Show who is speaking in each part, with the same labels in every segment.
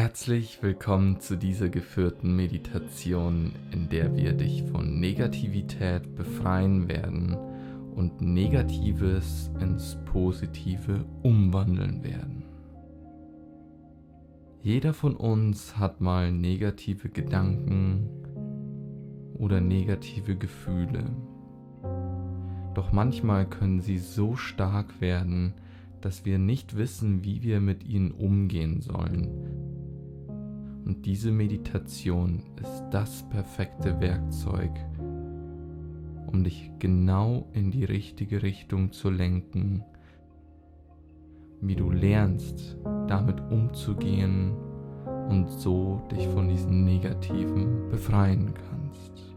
Speaker 1: Herzlich willkommen zu dieser geführten Meditation, in der wir dich von Negativität befreien werden und Negatives ins Positive umwandeln werden. Jeder von uns hat mal negative Gedanken oder negative Gefühle. Doch manchmal können sie so stark werden, dass wir nicht wissen, wie wir mit ihnen umgehen sollen. Und diese Meditation ist das perfekte Werkzeug, um dich genau in die richtige Richtung zu lenken, wie du lernst, damit umzugehen und so dich von diesen Negativen befreien kannst.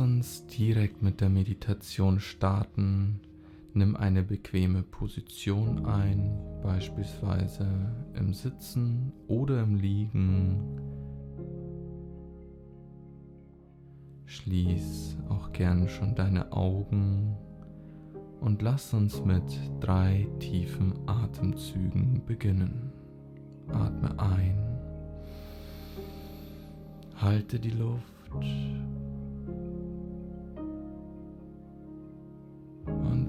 Speaker 1: Uns direkt mit der Meditation starten. Nimm eine bequeme Position ein, beispielsweise im Sitzen oder im Liegen. Schließ auch gern schon deine Augen und lass uns mit drei tiefen Atemzügen beginnen. Atme ein, halte die Luft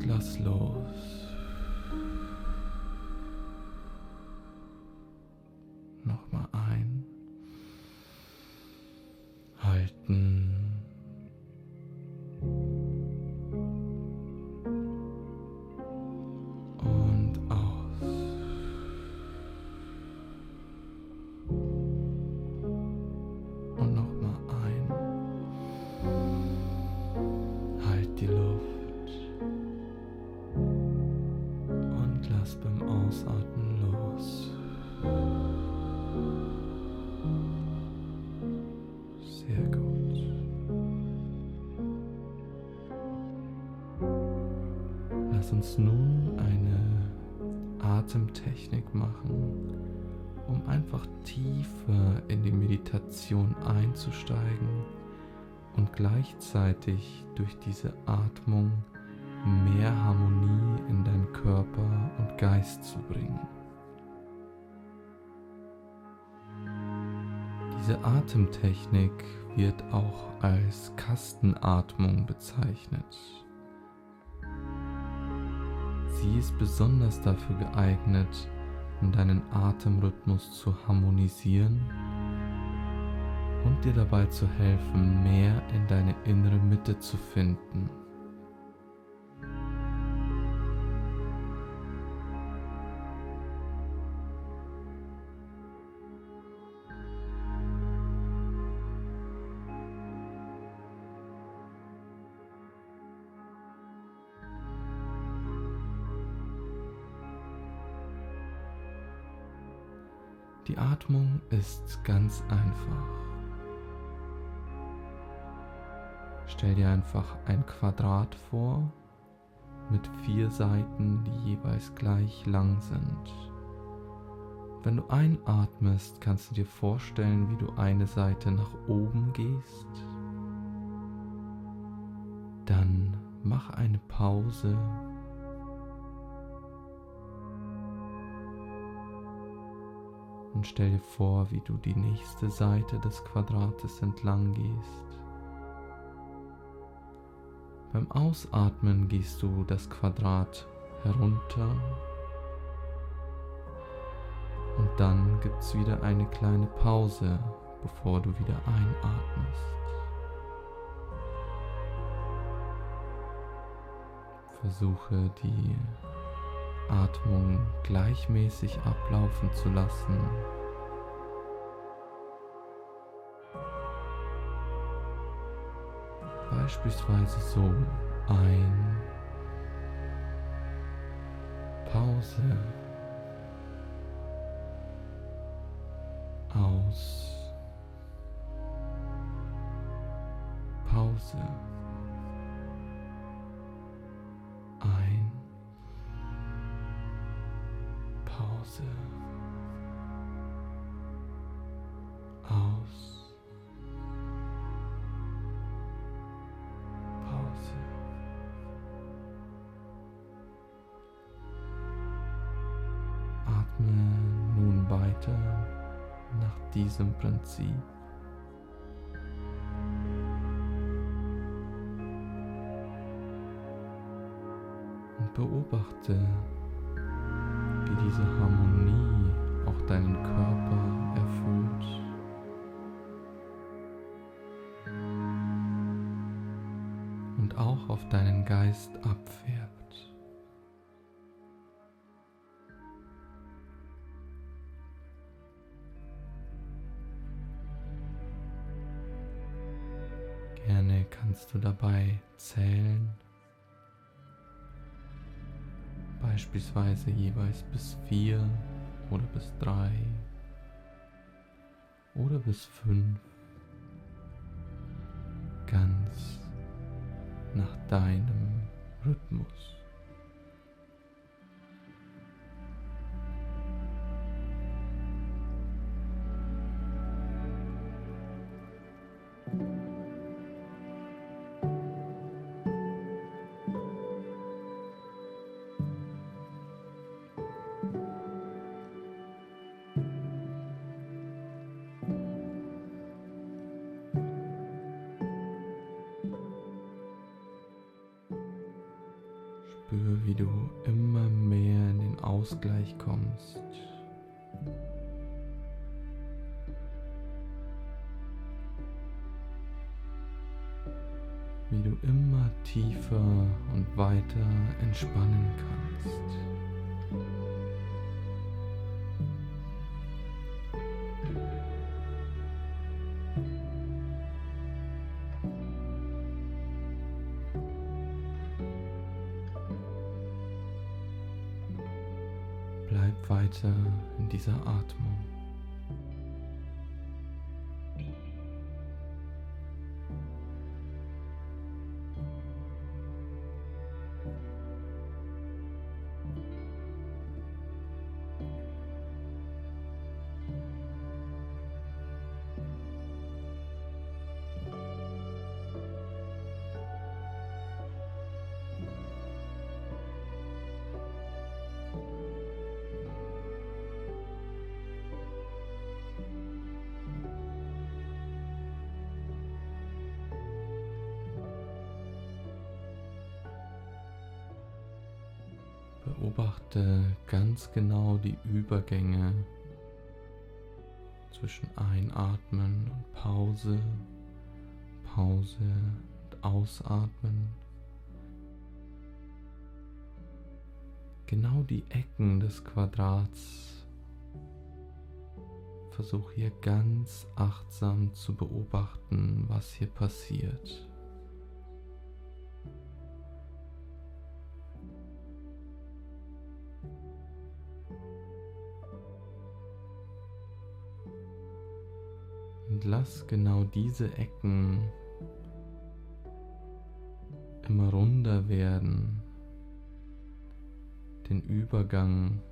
Speaker 1: lass los. Nochmal ein. Halten. Lass uns nun eine Atemtechnik machen, um einfach tiefer in die Meditation einzusteigen und gleichzeitig durch diese Atmung mehr Harmonie in deinen Körper und Geist zu bringen. Diese Atemtechnik wird auch als Kastenatmung bezeichnet. Sie ist besonders dafür geeignet, um deinen Atemrhythmus zu harmonisieren und dir dabei zu helfen, mehr in deine innere Mitte zu finden. Die Atmung ist ganz einfach. Stell dir einfach ein Quadrat vor mit vier Seiten, die jeweils gleich lang sind. Wenn du einatmest, kannst du dir vorstellen, wie du eine Seite nach oben gehst. Dann mach eine Pause und stell dir vor, wie du die nächste Seite des Quadrates entlang gehst. Beim Ausatmen gehst du das Quadrat herunter und dann gibt es wieder eine kleine Pause, bevor du wieder einatmest. Versuche die Atmung gleichmäßig ablaufen zu lassen. Beispielsweise so ein, Pause, aus, Pause. Prinzip. Und beobachte, Kannst du dabei zählen, beispielsweise jeweils bis vier oder bis drei oder bis fünf, ganz nach deinem Rhythmus. Wie du immer tiefer und weiter entspannen kannst. Bleib weiter in dieser Atmung. Beobachte ganz genau die Übergänge zwischen Einatmen und Pause, Pause und Ausatmen. Genau die Ecken des Quadrats. Versuch hier ganz achtsam zu beobachten, was hier passiert. Und lass genau diese Ecken immer runder werden, den Übergang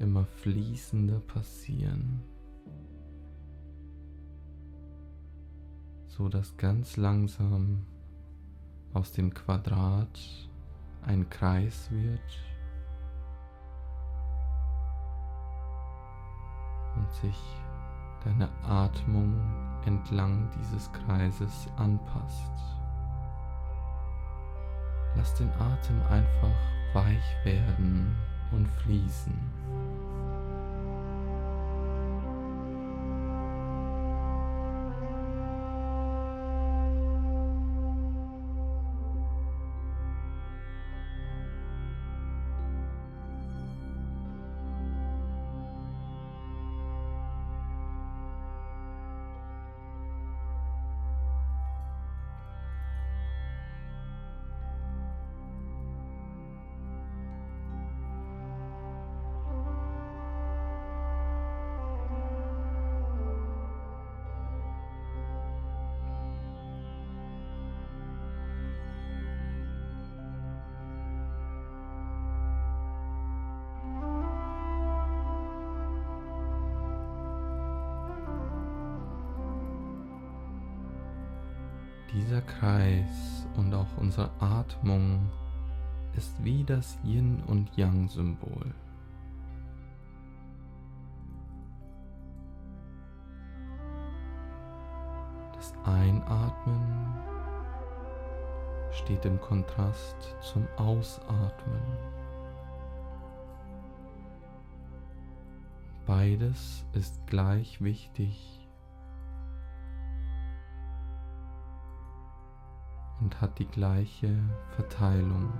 Speaker 1: immer fließender passieren, so dass ganz langsam aus dem Quadrat ein Kreis wird und sich deine Atmung entlang dieses Kreises anpasst. Lass den Atem einfach weich werden und fließen. Atmung ist wie das Yin und Yang Symbol. Das Einatmen steht im Kontrast zum Ausatmen. Beides ist gleich wichtig und hat die gleiche Verteilung.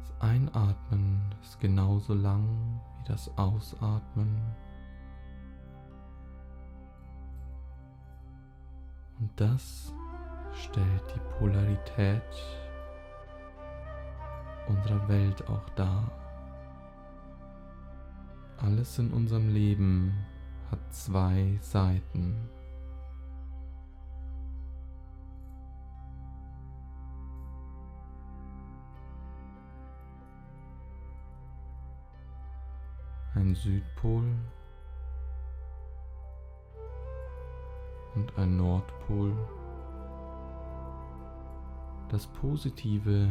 Speaker 1: Das Einatmen ist genauso lang wie das Ausatmen. Und das stellt die Polarität unserer Welt auch dar. Alles in unserem Leben hat zwei Seiten. Ein Südpol und ein Nordpol. Das Positive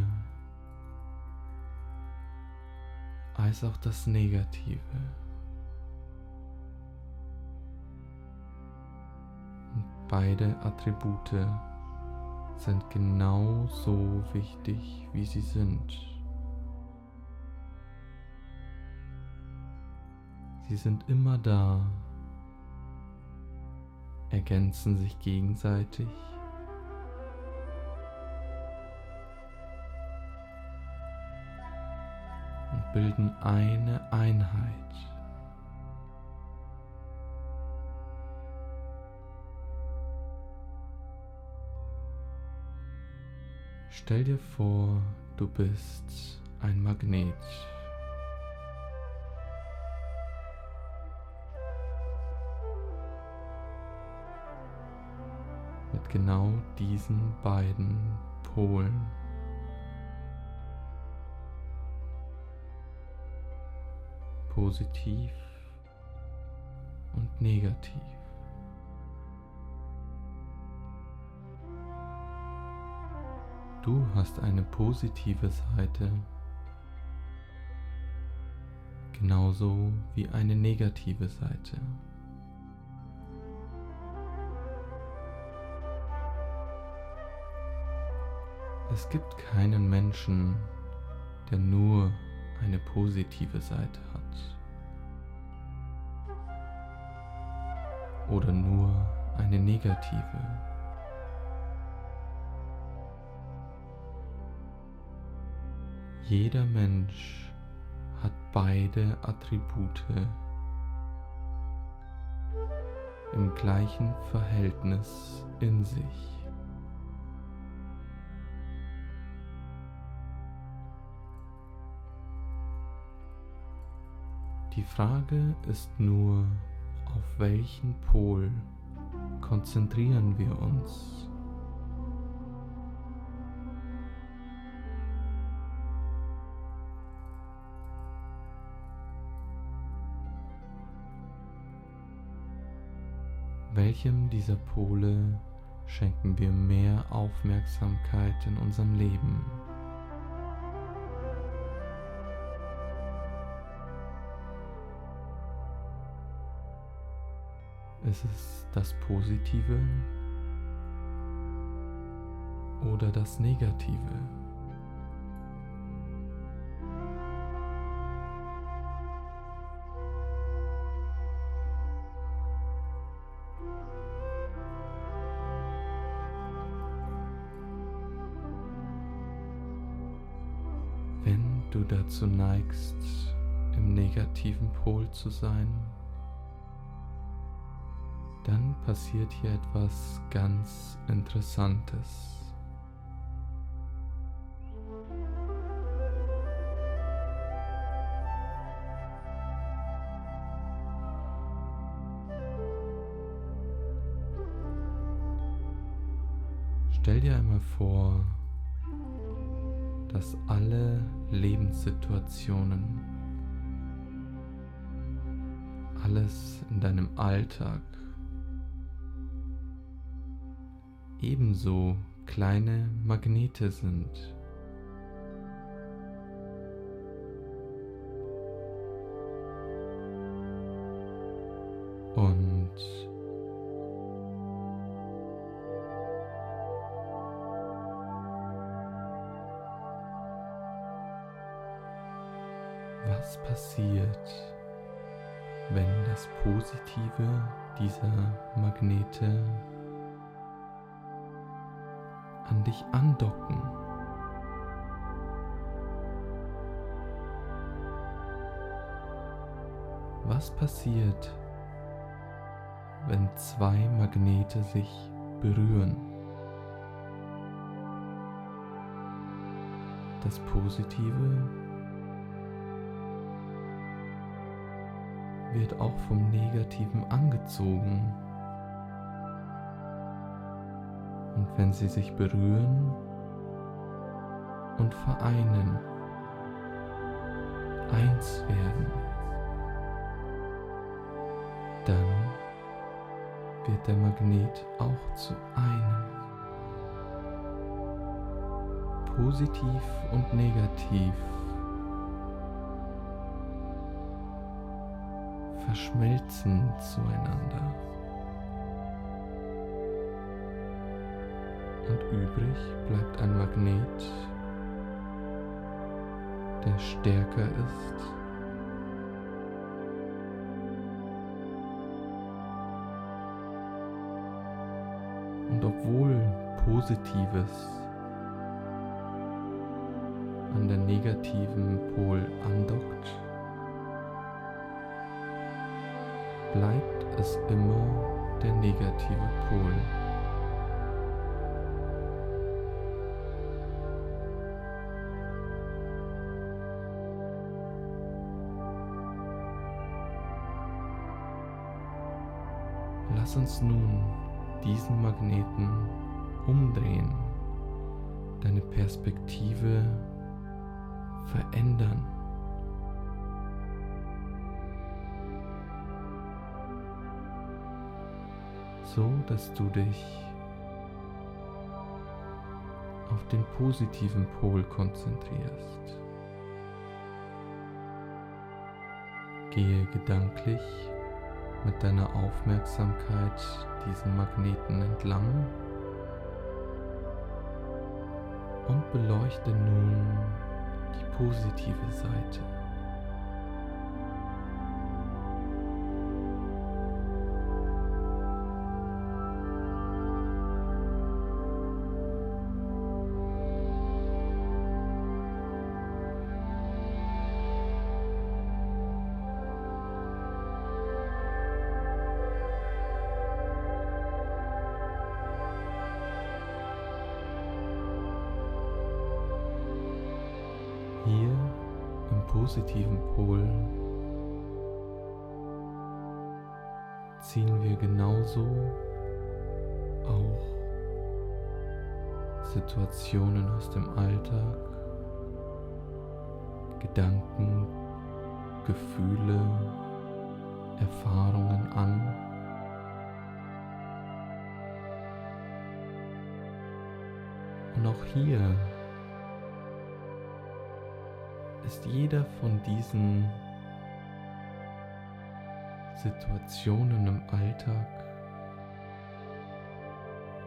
Speaker 1: als auch das Negative. Und beide Attribute sind genauso wichtig, wie sie sind. Sie sind immer da, ergänzen sich gegenseitig bilden eine Einheit. Stell dir vor, du bist ein Magnet. Mit genau diesen beiden Polen. Positiv und negativ. Du hast eine positive Seite, genauso wie eine negative Seite. Es gibt keinen Menschen, der nur eine positive Seite hat. Oder nur eine negative. Jeder Mensch hat beide Attribute im gleichen Verhältnis in sich. Die Frage ist nur, auf welchen Pol konzentrieren wir uns? Welchem dieser Pole schenken wir mehr Aufmerksamkeit in unserem Leben? Ist es das Positive oder das Negative? Wenn du dazu neigst, im negativen Pol zu sein, dann passiert hier etwas ganz Interessantes. Stell dir einmal vor, dass alle Lebenssituationen, alles in deinem Alltag ebenso kleine Magnete sind. Was passiert, wenn zwei Magnete sich berühren? Das Positive wird auch vom Negativen angezogen. Und wenn sie sich berühren und vereinen, eins werden, dann wird der Magnet auch zu einem. Positiv und negativ verschmelzen zueinander. Und übrig bleibt ein Magnet, der stärker ist Und obwohl Positives an der negativen Pol andockt, bleibt es immer der negative Pol. Lass uns nun diesen Magneten umdrehen, deine Perspektive verändern. so dass du dich auf den positiven Pol konzentrierst. Gehe gedanklich mit deiner Aufmerksamkeit diesen Magneten entlang und beleuchte nun die positive Seite. Genauso auch Situationen aus dem Alltag, Gedanken, Gefühle, Erfahrungen an. Und auch hier ist jeder von diesen Situationen im Alltag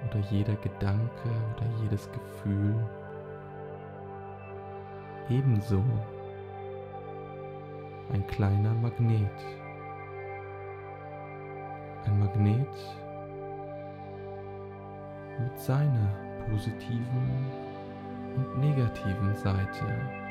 Speaker 1: oder jeder Gedanke oder jedes Gefühl ebenso ein kleiner Magnet. Ein Magnet mit seiner positiven und negativen Seite.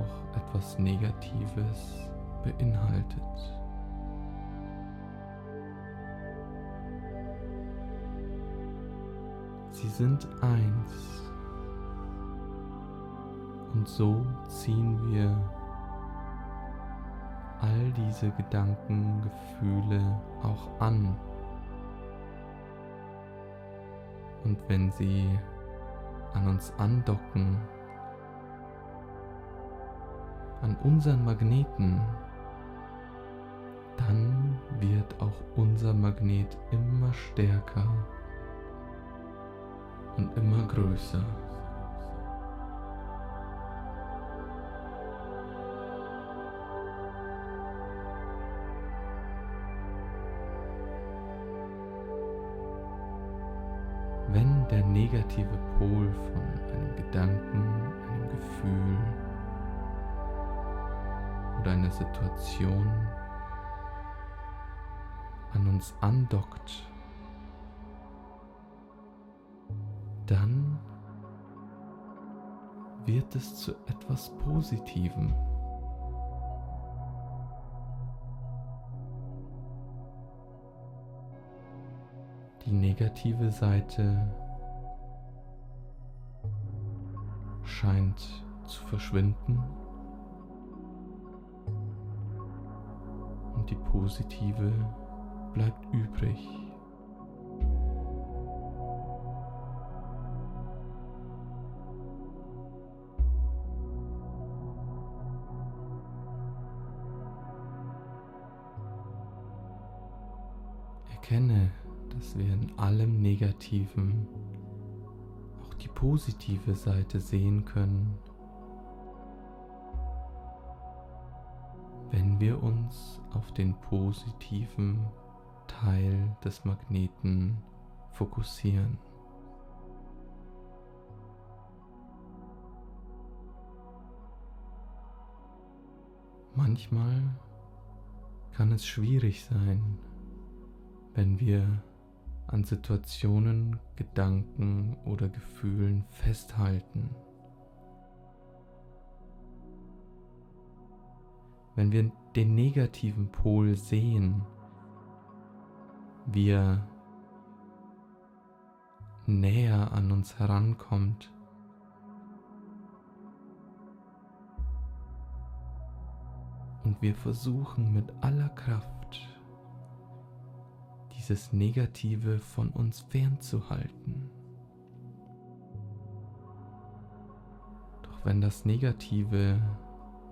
Speaker 1: auch etwas Negatives beinhaltet. Sie sind eins. Und so ziehen wir all diese Gedanken, Gefühle auch an. Und wenn sie an uns andocken, an unseren Magneten, dann wird auch unser Magnet immer stärker und immer größer. Wenn der negative Pol von einem Gedanken, einem Gefühl oder einer Situation an uns andockt, dann wird es zu etwas Positivem. Die negative Seite scheint zu verschwinden positive bleibt übrig. Erkenne, dass wir in allem Negativen auch die positive Seite sehen können wenn wir uns auf den positiven Teil des Magneten fokussieren. Manchmal kann es schwierig sein, wenn wir an Situationen, Gedanken oder Gefühlen festhalten. Wenn wir den negativen Pol sehen, wie er näher an uns herankommt. Und wir versuchen mit aller Kraft dieses Negative von uns fernzuhalten. Doch wenn das Negative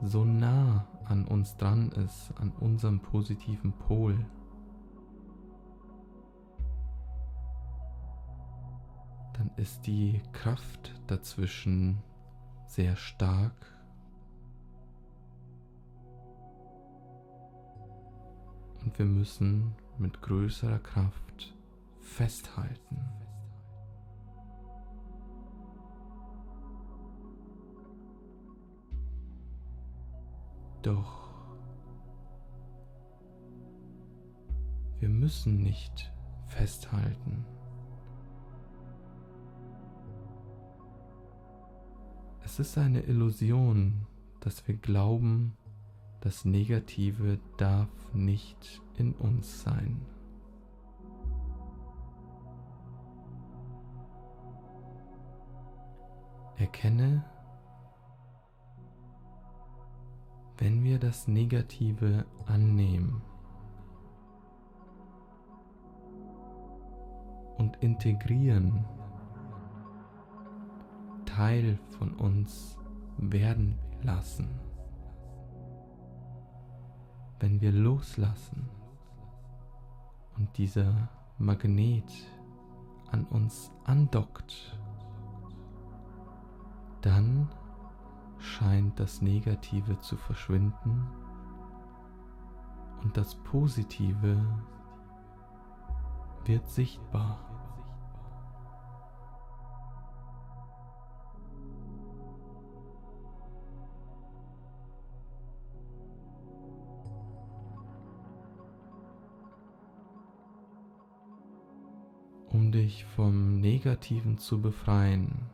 Speaker 1: so nah an uns dran ist, an unserem positiven Pol, dann ist die Kraft dazwischen sehr stark. Und wir müssen mit größerer Kraft festhalten. Doch wir müssen nicht festhalten. Es ist eine Illusion, dass wir glauben, das Negative darf nicht in uns sein. Erkenne, wenn wir das Negative annehmen und integrieren, Teil von uns werden lassen. Wenn wir loslassen und dieser Magnet an uns andockt, dann scheint das Negative zu verschwinden und das Positive wird sichtbar. um dich vom Negativen zu befreien,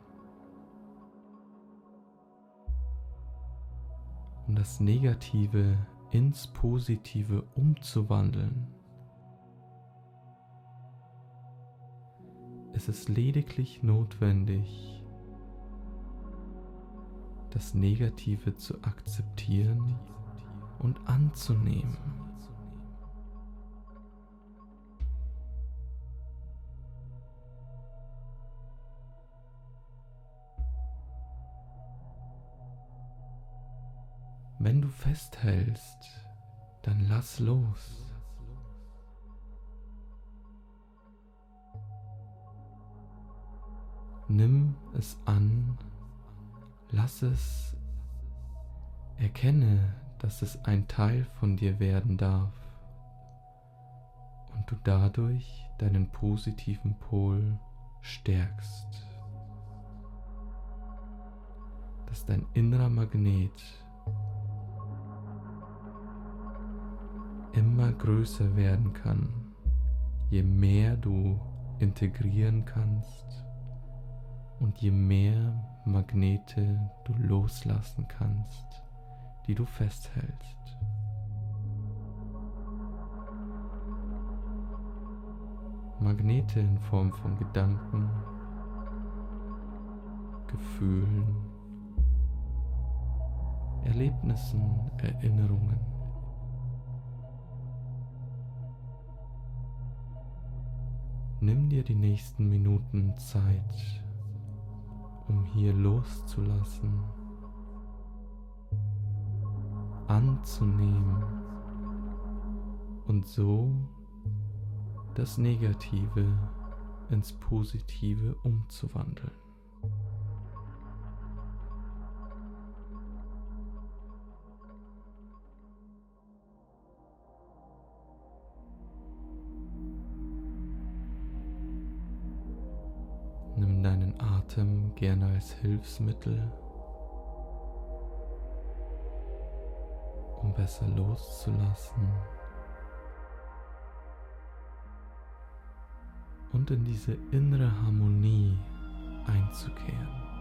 Speaker 1: das Negative ins Positive umzuwandeln, Es ist lediglich notwendig, das Negative zu akzeptieren und anzunehmen. Festhältst, dann lass los. Nimm es an, lass es, erkenne, dass es ein Teil von dir werden darf und du dadurch deinen positiven Pol stärkst. Dass dein innerer Magnet immer größer werden kann, je mehr du integrieren kannst und je mehr Magnete du loslassen kannst, die du festhältst. Magnete in Form von Gedanken, Gefühlen, Erlebnissen, Erinnerungen. Nimm dir die nächsten Minuten Zeit, um hier loszulassen, anzunehmen und so das Negative ins Positive umzuwandeln. Gerne als Hilfsmittel, um besser loszulassen und in diese innere Harmonie einzukehren.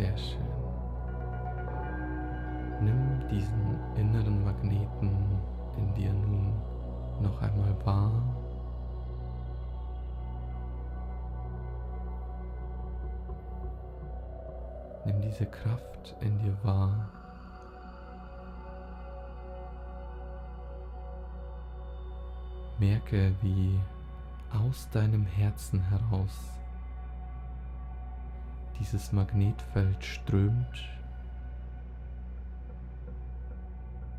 Speaker 1: Sehr schön. Nimm diesen inneren Magneten in dir nun noch einmal wahr. Nimm diese Kraft in dir wahr. Merke, wie aus deinem Herzen heraus dieses Magnetfeld strömt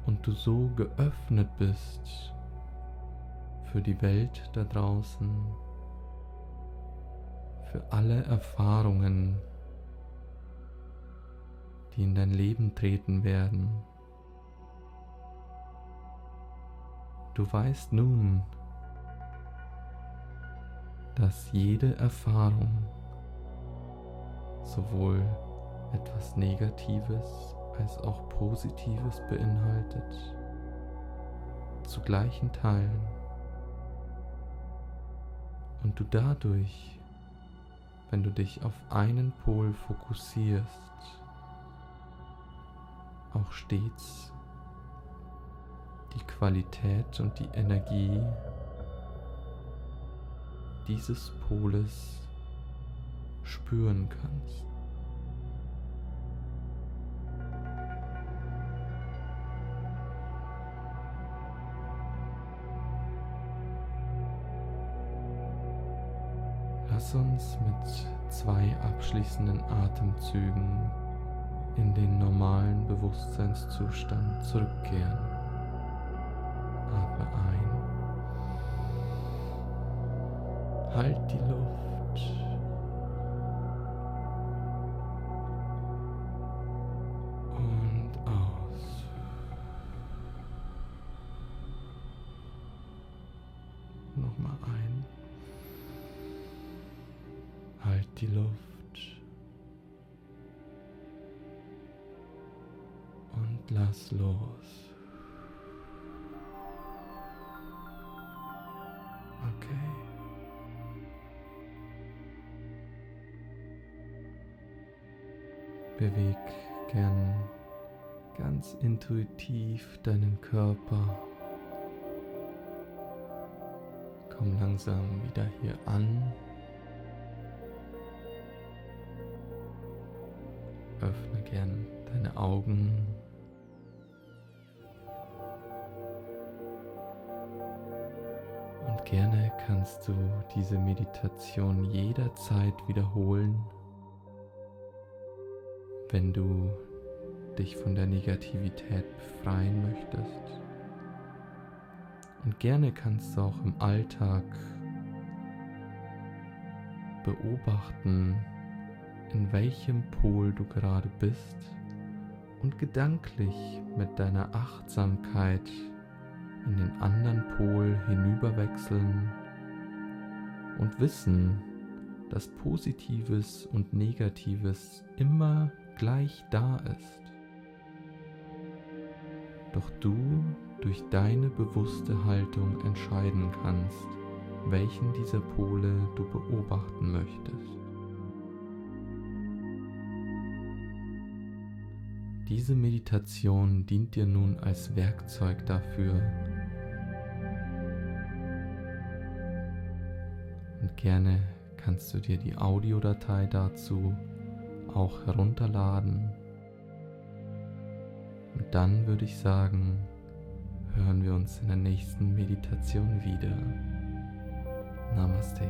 Speaker 1: und du so geöffnet bist für die Welt da draußen, für alle Erfahrungen, die in dein Leben treten werden. Du weißt nun, dass jede Erfahrung sowohl etwas Negatives als auch Positives beinhaltet, zu gleichen Teilen. Und du dadurch, wenn du dich auf einen Pol fokussierst, auch stets die Qualität und die Energie dieses Poles spüren kannst. Lass uns mit zwei abschließenden Atemzügen in den normalen Bewusstseinszustand zurückkehren. Atme ein. Halt die Luft. Intuitiv deinen Körper. Komm langsam wieder hier an. Öffne gern deine Augen. Und gerne kannst du diese Meditation jederzeit wiederholen, wenn du dich von der Negativität befreien möchtest. Und gerne kannst du auch im Alltag beobachten, in welchem Pol du gerade bist und gedanklich mit deiner Achtsamkeit in den anderen Pol hinüberwechseln und wissen, dass Positives und Negatives immer gleich da ist. Doch du durch deine bewusste Haltung entscheiden kannst, welchen dieser Pole du beobachten möchtest. Diese Meditation dient dir nun als Werkzeug dafür. Und gerne kannst du dir die Audiodatei dazu auch herunterladen. Dann würde ich sagen, hören wir uns in der nächsten Meditation wieder. Namaste.